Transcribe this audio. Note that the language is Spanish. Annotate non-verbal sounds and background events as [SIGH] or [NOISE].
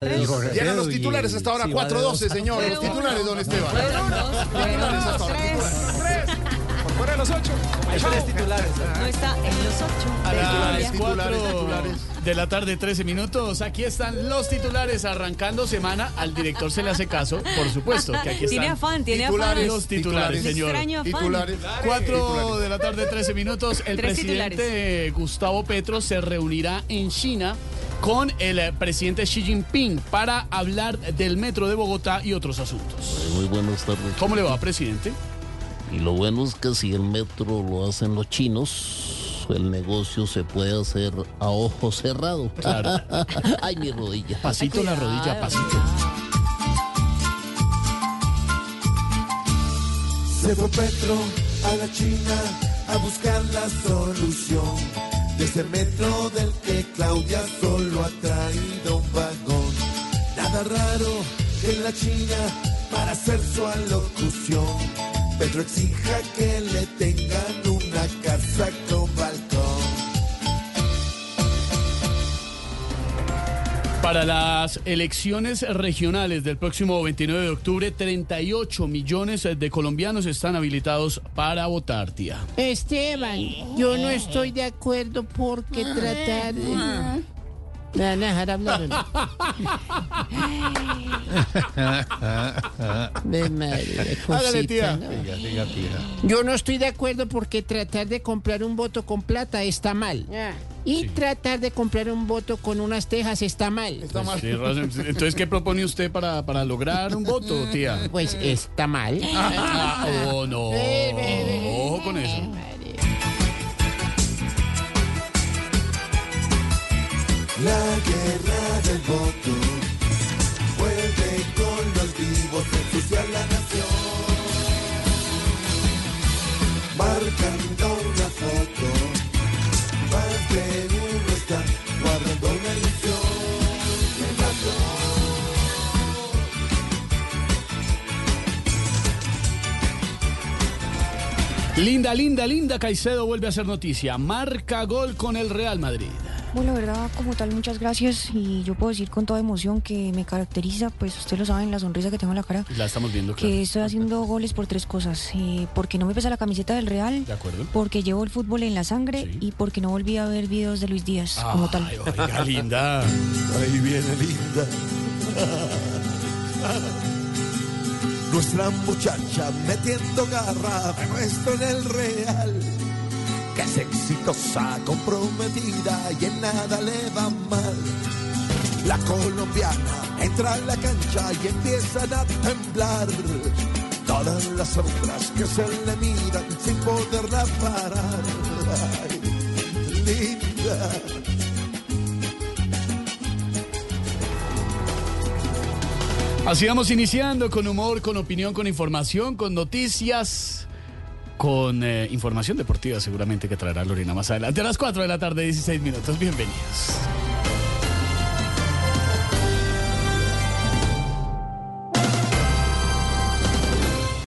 Llegan los titulares hasta ahora, 4-12, señor. Los titulares, don Esteban. Titulares hasta ahora, titulares. Por fuera de los 8. titulares. No está en los ocho. A de las titulares, de la tarde, 13 minutos. Aquí están los titulares arrancando semana. Al director se le hace caso, por supuesto, que aquí Tiene están afán, tiene Titulares. afán. los titulares, señor. Titulares. 4 de la tarde, 13 minutos. El Tres presidente Gustavo Petro se reunirá en China con el eh, presidente Xi Jinping para hablar del metro de Bogotá y otros asuntos. Muy buenas tardes. ¿Cómo le va, presidente? Y lo bueno es que si el metro lo hacen los chinos, el negocio se puede hacer a ojo cerrado. Claro. [LAUGHS] Ay, mi rodilla. Pasito la rodilla, pasito. Se fue Petro a la China a buscar la solución de ese metro del que Claudia solo ha traído un vagón. Nada raro en la China para hacer su alocución Petro exija que le tengan Para las elecciones regionales del próximo 29 de octubre, 38 millones de colombianos están habilitados para votar, tía. Esteban, yo no estoy de acuerdo porque tratar de... ¿Me van a dejar hablar? Ve, madre, [LAUGHS] Hágale, tía. cosita, ¿no? Yo no estoy de acuerdo porque tratar de comprar un voto con plata está mal. Y tratar de comprar un voto con unas tejas está mal. Está mal. Sí, razón. Entonces, ¿qué propone usted para, para lograr un voto, tía? [LAUGHS] Pues está mal. Ah, [LAUGHS] oh, no. Ojo con eso. La guerra del voto Linda, linda, linda. Caicedo vuelve a hacer noticia. Marca gol con el Real Madrid. Bueno, la verdad, como tal, muchas gracias y yo puedo decir con toda emoción que me caracteriza, pues ustedes lo saben, la sonrisa que tengo en la cara, La estamos viendo, claro. que estoy haciendo goles por tres cosas, eh, porque no me pesa la camiseta del Real, De acuerdo. porque llevo el fútbol en la sangre Sí. y porque no volví a ver videos de Luis Díaz como tal. Ay, oiga, linda. Ahí viene linda. [LAUGHS] Nuestra muchacha metiendo garra, puesto en el real. Que es exitosa, comprometida y en nada le va mal. La colombiana entra en la cancha y empiezan a temblar. Todas las otras que se le miran sin poderla parar. Linda. Así vamos iniciando con humor, con opinión, con información, con noticias, con eh, información deportiva seguramente que traerá Lorena más adelante. A las 4 de la tarde, 16 minutos. Bienvenidos.